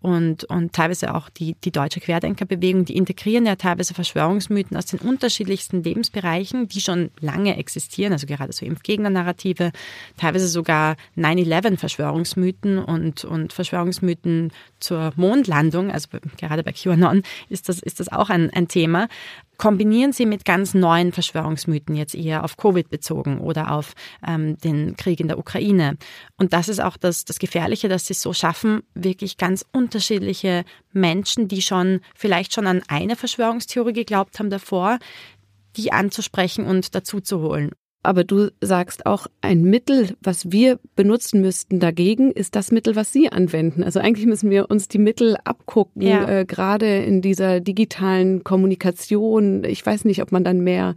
A: und, und teilweise auch die, die deutsche Querdenkerbewegung, die integrieren ja teilweise Verschwörungsmythen aus den unterschiedlichsten Lebensbereichen, die schon lange existieren, also gerade so Impfgegner-Narrative, teilweise sogar 9-11-Verschwörungsmythen und, und Verschwörungsmythen zur Mondlandung, also gerade bei QAnon ist das, ist das auch ein, ein Thema kombinieren sie mit ganz neuen Verschwörungsmythen, jetzt eher auf Covid bezogen oder auf ähm, den Krieg in der Ukraine. Und das ist auch das, das Gefährliche, dass sie es so schaffen, wirklich ganz unterschiedliche Menschen, die schon vielleicht schon an eine Verschwörungstheorie geglaubt haben davor, die anzusprechen und dazu zu holen.
B: Aber du sagst auch, ein Mittel, was wir benutzen müssten dagegen, ist das Mittel, was Sie anwenden. Also eigentlich müssen wir uns die Mittel abgucken, ja. äh, gerade in dieser digitalen Kommunikation. Ich weiß nicht, ob man dann mehr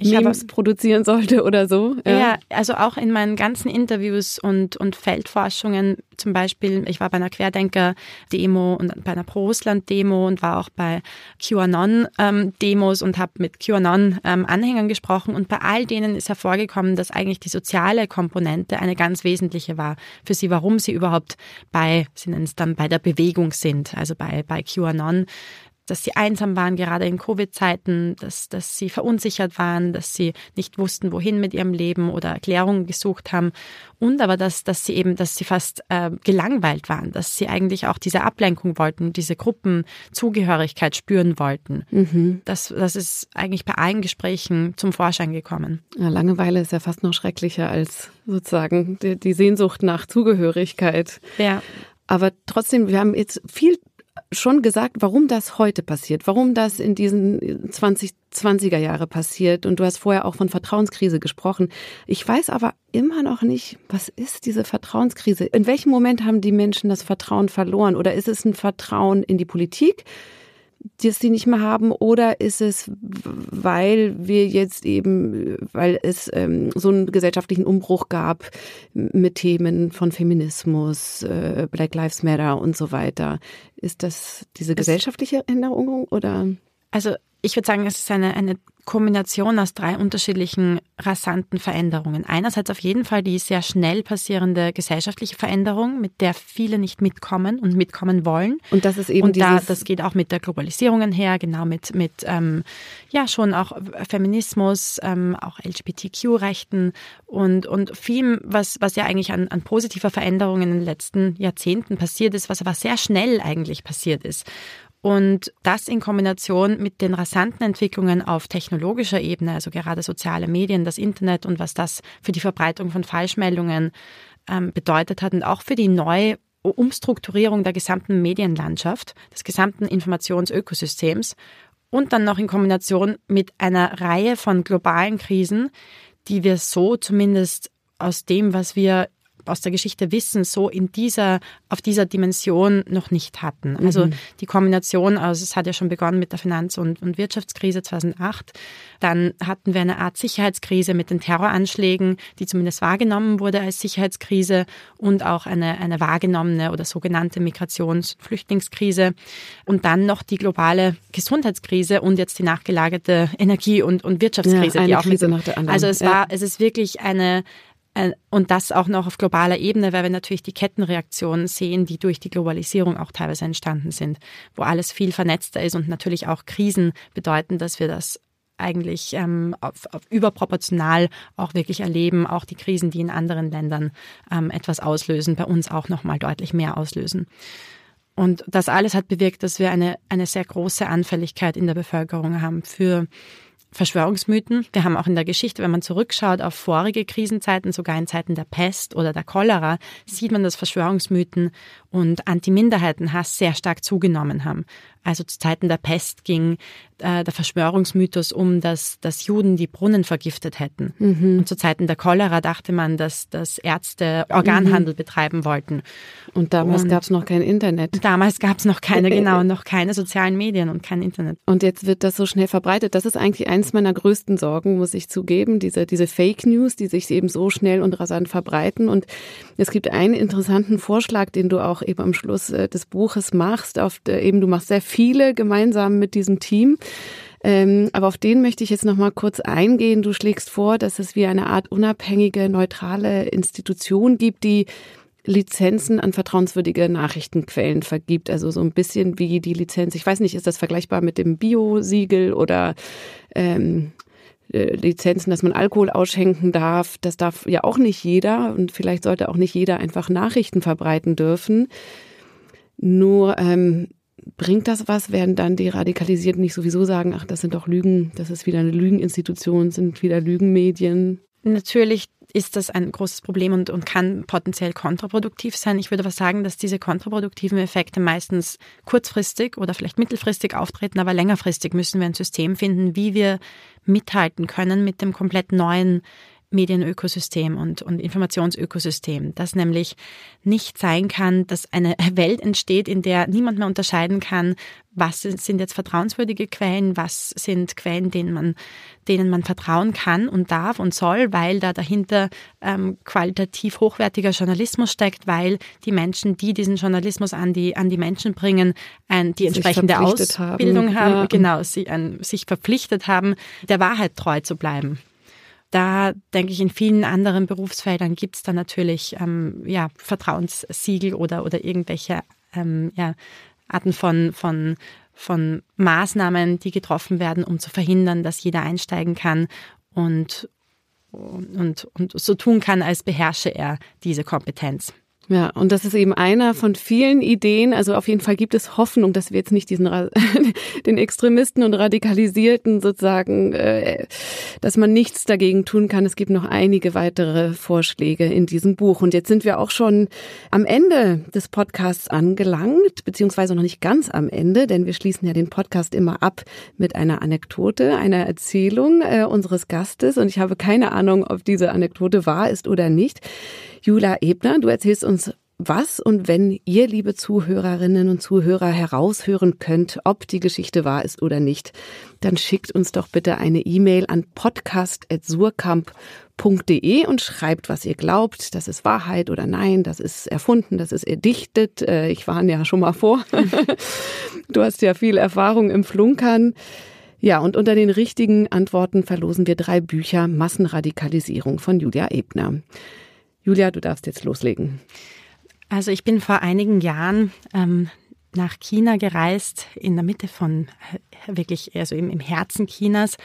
B: ich Memes produzieren sollte oder so.
A: Ja. ja. also auch in meinen ganzen Interviews und, und Feldforschungen, zum Beispiel, ich war bei einer Querdenker-Demo und bei einer Pro-Russland-Demo und war auch bei QAnon-Demos und habe mit QAnon-Anhängern gesprochen. Und bei all denen ist hervorgekommen, dass eigentlich die soziale Komponente eine ganz wesentliche war für sie, warum sie überhaupt bei, sie nennen es dann bei der Bewegung sind, also bei, bei QAnon dass sie einsam waren, gerade in Covid-Zeiten, dass, dass sie verunsichert waren, dass sie nicht wussten, wohin mit ihrem Leben oder Erklärungen gesucht haben. Und aber, dass, dass sie eben, dass sie fast äh, gelangweilt waren, dass sie eigentlich auch diese Ablenkung wollten, diese Gruppenzugehörigkeit spüren wollten. Mhm. Das, das ist eigentlich bei allen Gesprächen zum Vorschein gekommen.
B: Ja, Langeweile ist ja fast noch schrecklicher als sozusagen die, die Sehnsucht nach Zugehörigkeit.
A: Ja.
B: Aber trotzdem, wir haben jetzt viel schon gesagt, warum das heute passiert, warum das in diesen 2020er Jahre passiert. Und du hast vorher auch von Vertrauenskrise gesprochen. Ich weiß aber immer noch nicht, was ist diese Vertrauenskrise? In welchem Moment haben die Menschen das Vertrauen verloren? Oder ist es ein Vertrauen in die Politik? Das sie nicht mehr haben, oder ist es, weil wir jetzt eben, weil es ähm, so einen gesellschaftlichen Umbruch gab mit Themen von Feminismus, äh, Black Lives Matter und so weiter? Ist das diese gesellschaftliche Änderung oder?
A: Also ich würde sagen, es ist eine, eine Kombination aus drei unterschiedlichen rasanten Veränderungen. Einerseits auf jeden Fall die sehr schnell passierende gesellschaftliche Veränderung, mit der viele nicht mitkommen und mitkommen wollen.
B: Und das ist eben
A: und da, das geht auch mit der Globalisierung her, genau mit mit ähm, ja schon auch Feminismus, ähm, auch LGBTQ-Rechten und und viel, was was ja eigentlich an, an positiver Veränderung in den letzten Jahrzehnten passiert ist, was aber sehr schnell eigentlich passiert ist. Und das in Kombination mit den rasanten Entwicklungen auf technologischer Ebene, also gerade soziale Medien, das Internet und was das für die Verbreitung von Falschmeldungen ähm, bedeutet hat und auch für die neue Umstrukturierung der gesamten Medienlandschaft, des gesamten Informationsökosystems und dann noch in Kombination mit einer Reihe von globalen Krisen, die wir so zumindest aus dem, was wir aus der Geschichte wissen, so in dieser, auf dieser Dimension noch nicht hatten. Also mhm. die Kombination also es hat ja schon begonnen mit der Finanz- und, und Wirtschaftskrise 2008. Dann hatten wir eine Art Sicherheitskrise mit den Terroranschlägen, die zumindest wahrgenommen wurde als Sicherheitskrise und auch eine, eine wahrgenommene oder sogenannte Migrations- Flüchtlingskrise. Und dann noch die globale Gesundheitskrise und jetzt die nachgelagerte Energie- und, und Wirtschaftskrise.
B: Ja,
A: die
B: auch Krise nach der anderen.
A: Also es war, es ist wirklich eine, und das auch noch auf globaler Ebene, weil wir natürlich die Kettenreaktionen sehen, die durch die Globalisierung auch teilweise entstanden sind, wo alles viel vernetzter ist und natürlich auch Krisen bedeuten, dass wir das eigentlich ähm, auf, auf überproportional auch wirklich erleben, auch die Krisen, die in anderen Ländern ähm, etwas auslösen, bei uns auch nochmal deutlich mehr auslösen. Und das alles hat bewirkt, dass wir eine, eine sehr große Anfälligkeit in der Bevölkerung haben für Verschwörungsmythen. Wir haben auch in der Geschichte, wenn man zurückschaut auf vorige Krisenzeiten, sogar in Zeiten der Pest oder der Cholera, sieht man, dass Verschwörungsmythen und Antiminderheitenhass sehr stark zugenommen haben. Also zu Zeiten der Pest ging äh, der Verschwörungsmythos um, dass, dass Juden die Brunnen vergiftet hätten. Mhm. Und zu Zeiten der Cholera dachte man, dass, dass Ärzte Organhandel mhm. betreiben wollten.
B: Und damals gab es noch kein Internet.
A: Damals gab es noch keine, genau, noch keine sozialen Medien und kein Internet.
B: Und jetzt wird das so schnell verbreitet. Das ist eigentlich eins meiner größten Sorgen, muss ich zugeben, diese, diese Fake News, die sich eben so schnell und rasant verbreiten. Und es gibt einen interessanten Vorschlag, den du auch eben am Schluss äh, des Buches machst. Auf der, eben, du machst sehr viele gemeinsam mit diesem Team. Ähm, aber auf den möchte ich jetzt noch mal kurz eingehen. Du schlägst vor, dass es wie eine Art unabhängige, neutrale Institution gibt, die Lizenzen an vertrauenswürdige Nachrichtenquellen vergibt. Also so ein bisschen wie die Lizenz. Ich weiß nicht, ist das vergleichbar mit dem Bio-Siegel oder ähm, äh, Lizenzen, dass man Alkohol ausschenken darf. Das darf ja auch nicht jeder und vielleicht sollte auch nicht jeder einfach Nachrichten verbreiten dürfen. Nur ähm, bringt das was? Werden dann die Radikalisierten nicht sowieso sagen, ach, das sind doch Lügen, das ist wieder eine Lügeninstitution, sind wieder Lügenmedien?
A: Natürlich ist das ein großes Problem und, und kann potenziell kontraproduktiv sein. Ich würde aber sagen, dass diese kontraproduktiven Effekte meistens kurzfristig oder vielleicht mittelfristig auftreten, aber längerfristig müssen wir ein System finden, wie wir mithalten können mit dem komplett neuen Medienökosystem und, und Informationsökosystem, dass nämlich nicht sein kann, dass eine Welt entsteht, in der niemand mehr unterscheiden kann, was sind jetzt vertrauenswürdige Quellen, was sind Quellen, denen man, denen man vertrauen kann und darf und soll, weil da dahinter ähm, qualitativ hochwertiger Journalismus steckt, weil die Menschen, die diesen Journalismus an die, an die Menschen bringen, ein, die entsprechende Ausbildung haben, haben ja. genau, sie, ein, sich verpflichtet haben, der Wahrheit treu zu bleiben. Da denke ich, in vielen anderen Berufsfeldern gibt es da natürlich ähm, ja, Vertrauenssiegel oder, oder irgendwelche ähm, ja, Arten von, von, von Maßnahmen, die getroffen werden, um zu verhindern, dass jeder einsteigen kann und, und, und so tun kann, als beherrsche er diese Kompetenz.
B: Ja, und das ist eben einer von vielen Ideen. Also auf jeden Fall gibt es Hoffnung, dass wir jetzt nicht diesen den Extremisten und Radikalisierten sozusagen, äh, dass man nichts dagegen tun kann. Es gibt noch einige weitere Vorschläge in diesem Buch. Und jetzt sind wir auch schon am Ende des Podcasts angelangt, beziehungsweise noch nicht ganz am Ende, denn wir schließen ja den Podcast immer ab mit einer Anekdote, einer Erzählung äh, unseres Gastes. Und ich habe keine Ahnung, ob diese Anekdote wahr ist oder nicht. Jula Ebner, du erzählst uns was und wenn ihr, liebe Zuhörerinnen und Zuhörer, heraushören könnt, ob die Geschichte wahr ist oder nicht, dann schickt uns doch bitte eine E-Mail an podcast.surkamp.de und schreibt, was ihr glaubt. Das ist Wahrheit oder nein, das ist erfunden, das ist erdichtet. Äh, ich warne ja schon mal vor. Du hast ja viel Erfahrung im Flunkern. Ja, und unter den richtigen Antworten verlosen wir drei Bücher Massenradikalisierung von Julia Ebner. Julia, du darfst jetzt loslegen.
A: Also ich bin vor einigen Jahren ähm, nach China gereist, in der Mitte von äh, wirklich, also im, Herzen Chinas,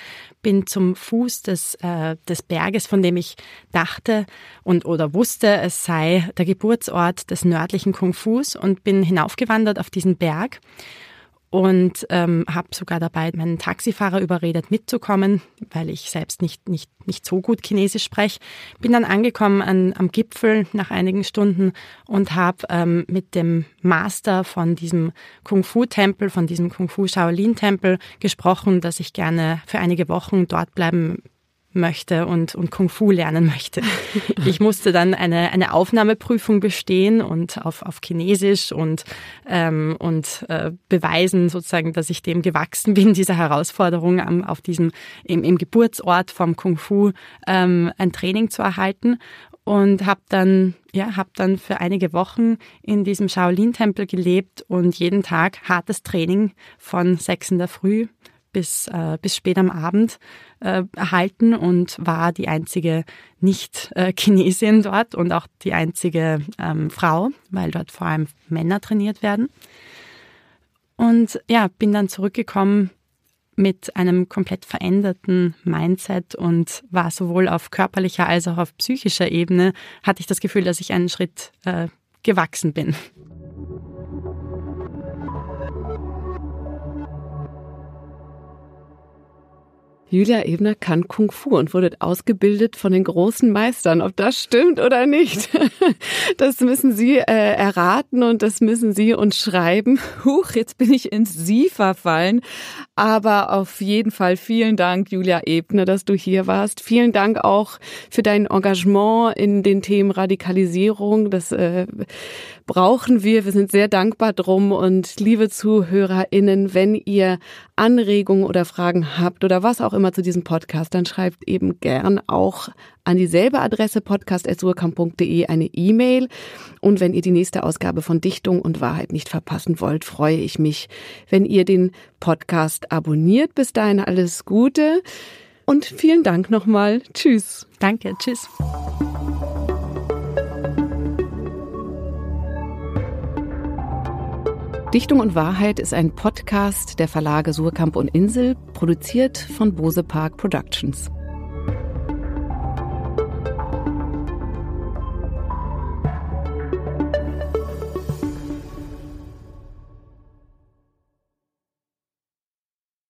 A: bin zum Fuß des, äh, des Berges, von dem ich dachte und oder wusste, es sei der Geburtsort des nördlichen Kung Fus und bin hinaufgewandert auf diesen Berg und ähm, habe sogar dabei meinen Taxifahrer überredet, mitzukommen, weil ich selbst nicht, nicht, nicht so gut Chinesisch spreche. Bin dann angekommen an, am Gipfel nach einigen Stunden und habe ähm, mit dem Master von diesem Kung-Fu-Tempel, von diesem Kung-Fu-Shaolin-Tempel gesprochen, dass ich gerne für einige Wochen dort bleiben möchte und, und Kung Fu lernen möchte. Ich musste dann eine, eine Aufnahmeprüfung bestehen und auf, auf Chinesisch und, ähm, und äh, beweisen sozusagen, dass ich dem gewachsen bin, dieser Herausforderung am, auf diesem, im, im Geburtsort vom Kung Fu ähm, ein Training zu erhalten und habe dann ja habe dann für einige Wochen in diesem Shaolin Tempel gelebt und jeden Tag hartes Training von sechs in der Früh bis, äh, bis spät am Abend äh, erhalten und war die einzige Nicht-Chinesin dort und auch die einzige ähm, Frau, weil dort vor allem Männer trainiert werden. Und ja, bin dann zurückgekommen mit einem komplett veränderten Mindset und war sowohl auf körperlicher als auch auf psychischer Ebene, hatte ich das Gefühl, dass ich einen Schritt äh, gewachsen bin.
B: Julia Ebner kann Kung Fu und wurde ausgebildet von den großen Meistern. Ob das stimmt oder nicht, das müssen Sie äh, erraten und das müssen Sie uns schreiben. Huch, jetzt bin ich ins Sie verfallen. Aber auf jeden Fall vielen Dank, Julia Ebner, dass du hier warst. Vielen Dank auch für dein Engagement in den Themen Radikalisierung. Das äh, brauchen wir. Wir sind sehr dankbar drum. Und liebe ZuhörerInnen, wenn ihr Anregungen oder Fragen habt oder was auch immer zu diesem Podcast, dann schreibt eben gern auch an dieselbe Adresse podcast.surkamp.de eine E-Mail. Und wenn ihr die nächste Ausgabe von Dichtung und Wahrheit nicht verpassen wollt, freue ich mich, wenn ihr den Podcast abonniert. Bis dahin alles Gute und vielen Dank nochmal. Tschüss.
A: Danke, tschüss.
B: Dichtung und Wahrheit ist ein Podcast der Verlage Surkamp und Insel, produziert von Bose Park Productions.